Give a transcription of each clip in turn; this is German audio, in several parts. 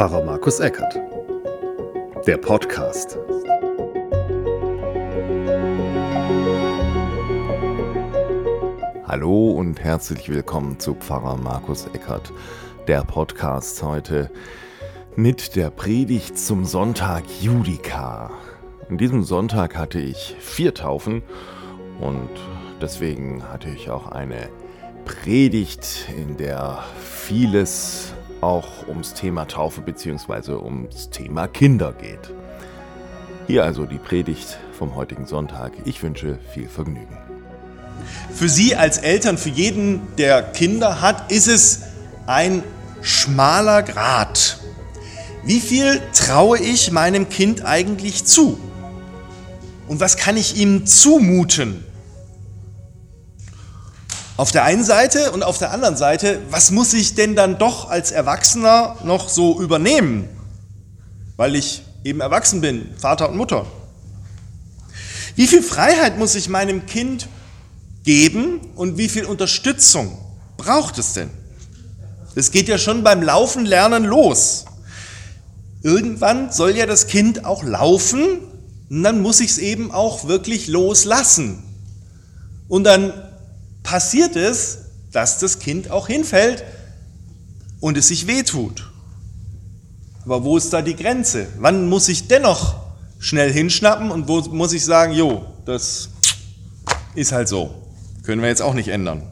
Pfarrer Markus Eckert. Der Podcast. Hallo und herzlich willkommen zu Pfarrer Markus Eckert. Der Podcast heute mit der Predigt zum Sonntag Judika. An diesem Sonntag hatte ich vier Taufen und deswegen hatte ich auch eine Predigt, in der vieles auch ums Thema Taufe bzw. ums Thema Kinder geht. Hier also die Predigt vom heutigen Sonntag. Ich wünsche viel Vergnügen. Für Sie als Eltern, für jeden, der Kinder hat, ist es ein schmaler Grat. Wie viel traue ich meinem Kind eigentlich zu? Und was kann ich ihm zumuten? Auf der einen Seite und auf der anderen Seite, was muss ich denn dann doch als Erwachsener noch so übernehmen? Weil ich eben erwachsen bin, Vater und Mutter. Wie viel Freiheit muss ich meinem Kind geben und wie viel Unterstützung braucht es denn? Das geht ja schon beim Laufen lernen los. Irgendwann soll ja das Kind auch laufen und dann muss ich es eben auch wirklich loslassen. Und dann passiert es, dass das Kind auch hinfällt und es sich wehtut. Aber wo ist da die Grenze? Wann muss ich dennoch schnell hinschnappen und wo muss ich sagen, jo, das ist halt so. Können wir jetzt auch nicht ändern.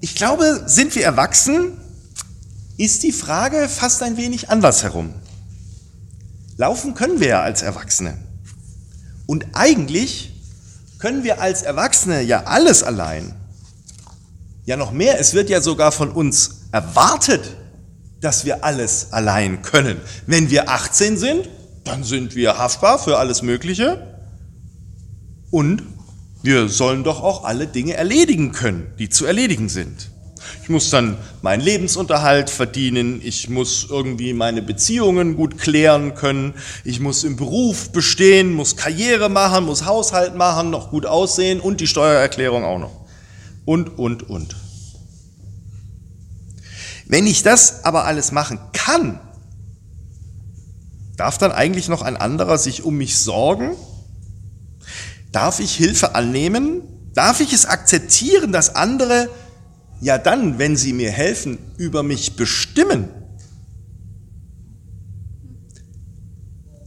Ich glaube, sind wir erwachsen, ist die Frage fast ein wenig andersherum. Laufen können wir ja als Erwachsene. Und eigentlich können wir als Erwachsene ja alles allein. Ja, noch mehr, es wird ja sogar von uns erwartet, dass wir alles allein können. Wenn wir 18 sind, dann sind wir haftbar für alles Mögliche. Und wir sollen doch auch alle Dinge erledigen können, die zu erledigen sind. Ich muss dann meinen Lebensunterhalt verdienen, ich muss irgendwie meine Beziehungen gut klären können, ich muss im Beruf bestehen, muss Karriere machen, muss Haushalt machen, noch gut aussehen und die Steuererklärung auch noch. Und, und, und. Wenn ich das aber alles machen kann, darf dann eigentlich noch ein anderer sich um mich sorgen? Darf ich Hilfe annehmen? Darf ich es akzeptieren, dass andere ja dann, wenn sie mir helfen, über mich bestimmen.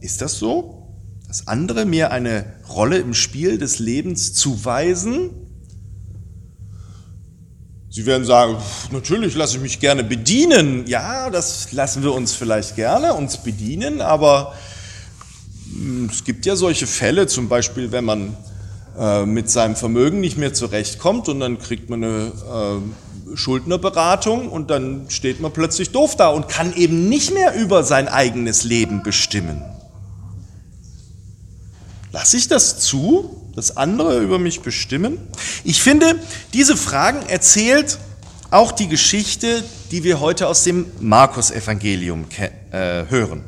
Ist das so, dass andere mir eine Rolle im Spiel des Lebens zuweisen? Sie werden sagen, natürlich lasse ich mich gerne bedienen. Ja, das lassen wir uns vielleicht gerne uns bedienen, aber hm, es gibt ja solche Fälle, zum Beispiel, wenn man äh, mit seinem Vermögen nicht mehr zurechtkommt und dann kriegt man eine äh, Schuldnerberatung und dann steht man plötzlich doof da und kann eben nicht mehr über sein eigenes Leben bestimmen. Lasse ich das zu, dass andere über mich bestimmen? Ich finde, diese Fragen erzählt auch die Geschichte, die wir heute aus dem Markus-Evangelium äh, hören.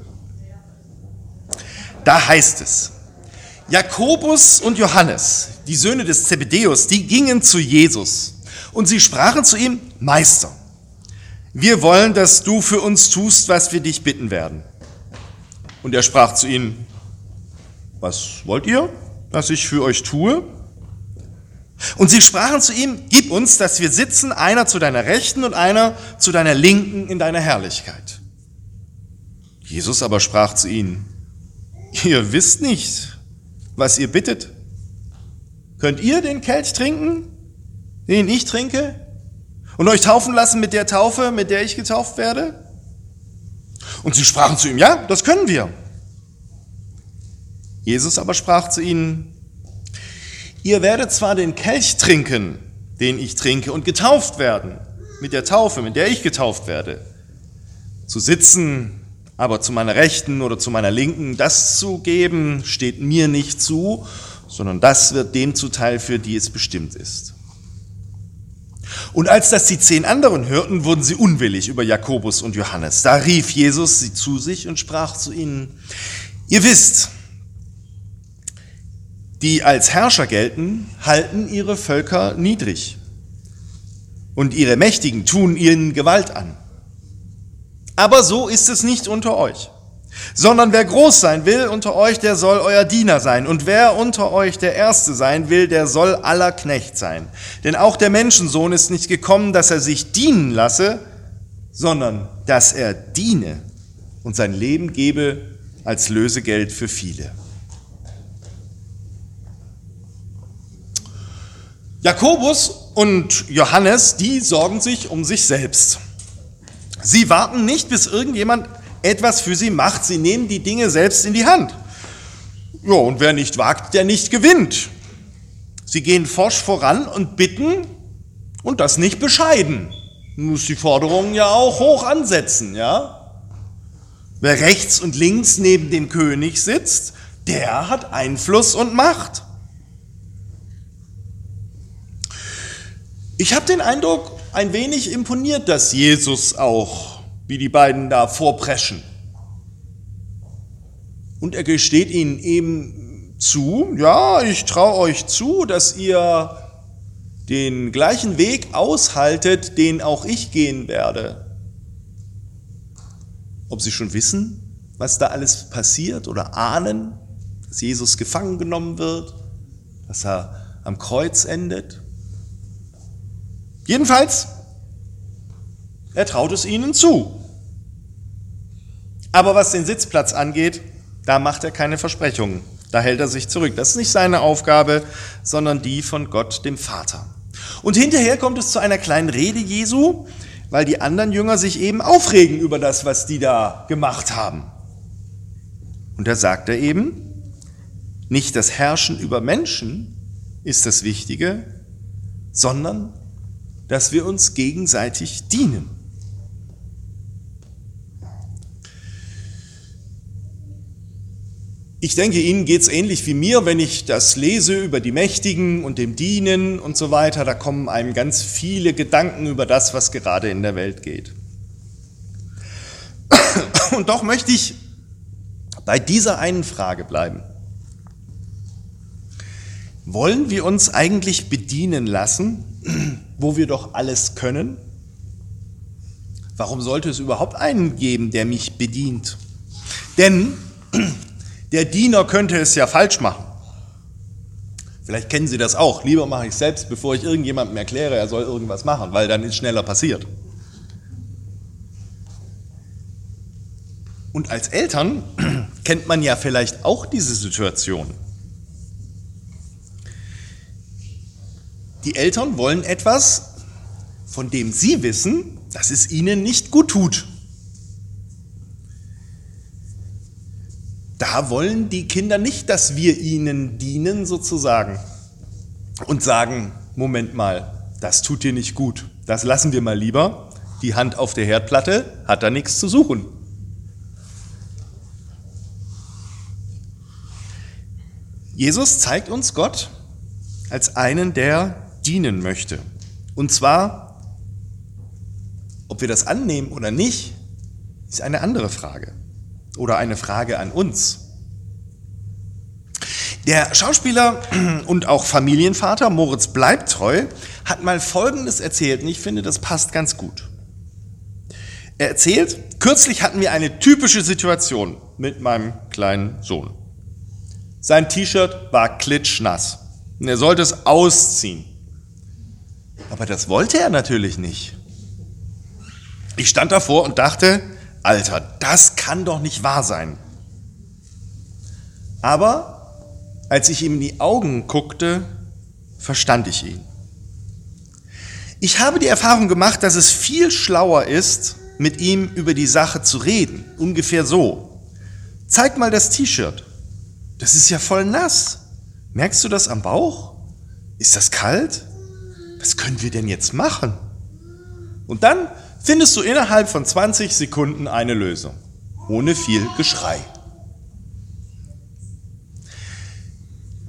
Da heißt es, Jakobus und Johannes, die Söhne des Zebedeus, die gingen zu Jesus und sie sprachen zu ihm, Meister, wir wollen, dass du für uns tust, was wir dich bitten werden. Und er sprach zu ihnen, was wollt ihr, dass ich für euch tue? Und sie sprachen zu ihm, gib uns, dass wir sitzen, einer zu deiner Rechten und einer zu deiner Linken in deiner Herrlichkeit. Jesus aber sprach zu ihnen, ihr wisst nicht, was ihr bittet? Könnt ihr den Kelch trinken, den ich trinke? Und euch taufen lassen mit der Taufe, mit der ich getauft werde? Und sie sprachen zu ihm, ja, das können wir. Jesus aber sprach zu ihnen, ihr werdet zwar den Kelch trinken, den ich trinke, und getauft werden mit der Taufe, mit der ich getauft werde. Zu sitzen aber zu meiner Rechten oder zu meiner Linken, das zu geben, steht mir nicht zu, sondern das wird dem zuteil, für die es bestimmt ist. Und als das die zehn anderen hörten, wurden sie unwillig über Jakobus und Johannes. Da rief Jesus sie zu sich und sprach zu ihnen, ihr wisst, die als Herrscher gelten, halten ihre Völker niedrig. und ihre Mächtigen tun ihnen Gewalt an. Aber so ist es nicht unter euch, sondern wer groß sein will unter euch, der soll euer Diener sein. Und wer unter euch der Erste sein will, der soll aller Knecht sein. Denn auch der Menschensohn ist nicht gekommen, dass er sich dienen lasse, sondern dass er diene und sein Leben gebe als Lösegeld für viele. Jakobus und Johannes, die sorgen sich um sich selbst. Sie warten nicht, bis irgendjemand etwas für sie macht. Sie nehmen die Dinge selbst in die Hand. Ja, und wer nicht wagt, der nicht gewinnt. Sie gehen forsch voran und bitten und das nicht bescheiden. Muss die Forderungen ja auch hoch ansetzen, ja? Wer rechts und links neben dem König sitzt, der hat Einfluss und Macht. Ich habe den Eindruck, ein wenig imponiert das Jesus auch, wie die beiden da vorpreschen. Und er gesteht ihnen eben zu, ja, ich traue euch zu, dass ihr den gleichen Weg aushaltet, den auch ich gehen werde. Ob sie schon wissen, was da alles passiert oder ahnen, dass Jesus gefangen genommen wird, dass er am Kreuz endet. Jedenfalls, er traut es ihnen zu. Aber was den Sitzplatz angeht, da macht er keine Versprechungen. Da hält er sich zurück. Das ist nicht seine Aufgabe, sondern die von Gott, dem Vater. Und hinterher kommt es zu einer kleinen Rede Jesu, weil die anderen Jünger sich eben aufregen über das, was die da gemacht haben. Und da sagt er eben, nicht das Herrschen über Menschen ist das Wichtige, sondern dass wir uns gegenseitig dienen. Ich denke, Ihnen geht es ähnlich wie mir, wenn ich das lese über die Mächtigen und dem Dienen und so weiter. Da kommen einem ganz viele Gedanken über das, was gerade in der Welt geht. Und doch möchte ich bei dieser einen Frage bleiben. Wollen wir uns eigentlich bedienen lassen wo wir doch alles können? Warum sollte es überhaupt einen geben, der mich bedient? Denn der Diener könnte es ja falsch machen. Vielleicht kennen Sie das auch. Lieber mache ich es selbst, bevor ich irgendjemandem erkläre, er soll irgendwas machen, weil dann ist schneller passiert. Und als Eltern kennt man ja vielleicht auch diese Situation. Die Eltern wollen etwas, von dem sie wissen, dass es ihnen nicht gut tut. Da wollen die Kinder nicht, dass wir ihnen dienen sozusagen und sagen, Moment mal, das tut dir nicht gut, das lassen wir mal lieber. Die Hand auf der Herdplatte hat da nichts zu suchen. Jesus zeigt uns Gott als einen, der dienen möchte. Und zwar, ob wir das annehmen oder nicht, ist eine andere Frage. Oder eine Frage an uns. Der Schauspieler und auch Familienvater Moritz Bleibtreu hat mal Folgendes erzählt und ich finde, das passt ganz gut. Er erzählt, kürzlich hatten wir eine typische Situation mit meinem kleinen Sohn. Sein T-Shirt war klitschnass und er sollte es ausziehen. Aber das wollte er natürlich nicht. Ich stand davor und dachte, Alter, das kann doch nicht wahr sein. Aber als ich ihm in die Augen guckte, verstand ich ihn. Ich habe die Erfahrung gemacht, dass es viel schlauer ist, mit ihm über die Sache zu reden. Ungefähr so. Zeig mal das T-Shirt. Das ist ja voll nass. Merkst du das am Bauch? Ist das kalt? Was können wir denn jetzt machen? Und dann findest du innerhalb von 20 Sekunden eine Lösung, ohne viel Geschrei.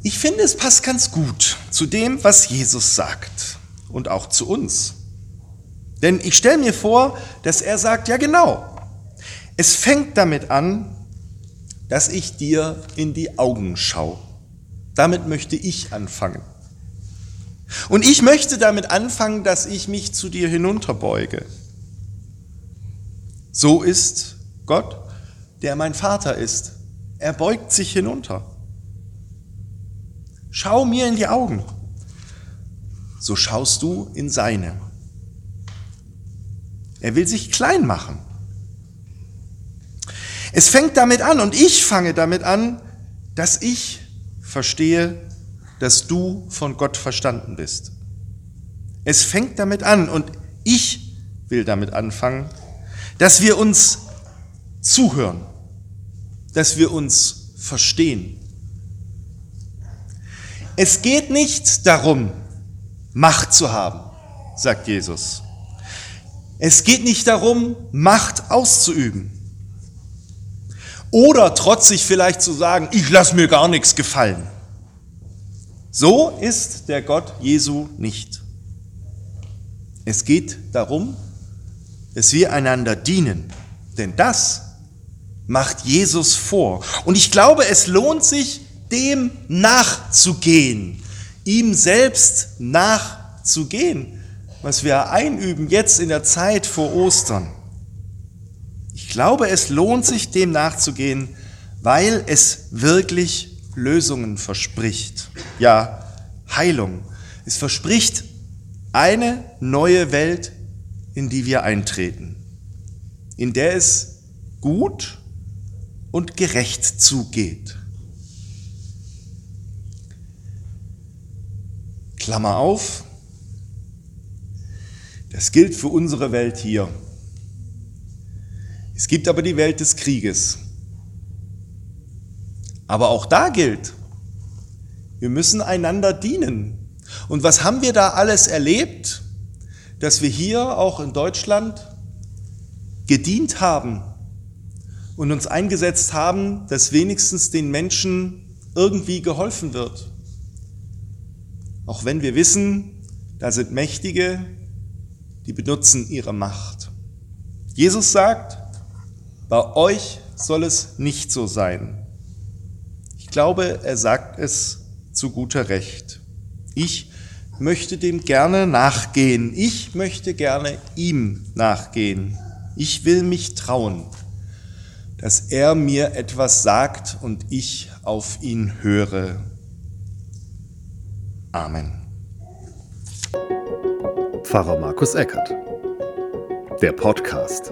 Ich finde, es passt ganz gut zu dem, was Jesus sagt und auch zu uns. Denn ich stelle mir vor, dass er sagt, ja genau, es fängt damit an, dass ich dir in die Augen schaue. Damit möchte ich anfangen. Und ich möchte damit anfangen, dass ich mich zu dir hinunterbeuge. So ist Gott, der mein Vater ist. Er beugt sich hinunter. Schau mir in die Augen. So schaust du in seine. Er will sich klein machen. Es fängt damit an und ich fange damit an, dass ich verstehe, dass du von Gott verstanden bist. Es fängt damit an und ich will damit anfangen, dass wir uns zuhören, dass wir uns verstehen. Es geht nicht darum, Macht zu haben, sagt Jesus. Es geht nicht darum, Macht auszuüben. Oder trotzig vielleicht zu sagen, ich lasse mir gar nichts gefallen. So ist der Gott Jesu nicht. Es geht darum, dass wir einander dienen, denn das macht Jesus vor. Und ich glaube, es lohnt sich, dem nachzugehen, ihm selbst nachzugehen, was wir einüben jetzt in der Zeit vor Ostern. Ich glaube, es lohnt sich, dem nachzugehen, weil es wirklich Lösungen verspricht. Ja, Heilung. Es verspricht eine neue Welt, in die wir eintreten, in der es gut und gerecht zugeht. Klammer auf, das gilt für unsere Welt hier. Es gibt aber die Welt des Krieges. Aber auch da gilt, wir müssen einander dienen. Und was haben wir da alles erlebt, dass wir hier auch in Deutschland gedient haben und uns eingesetzt haben, dass wenigstens den Menschen irgendwie geholfen wird. Auch wenn wir wissen, da sind Mächtige, die benutzen ihre Macht. Jesus sagt, bei euch soll es nicht so sein glaube, er sagt es zu guter Recht. Ich möchte dem gerne nachgehen. Ich möchte gerne ihm nachgehen. Ich will mich trauen, dass er mir etwas sagt und ich auf ihn höre. Amen. Pfarrer Markus Eckert. Der Podcast.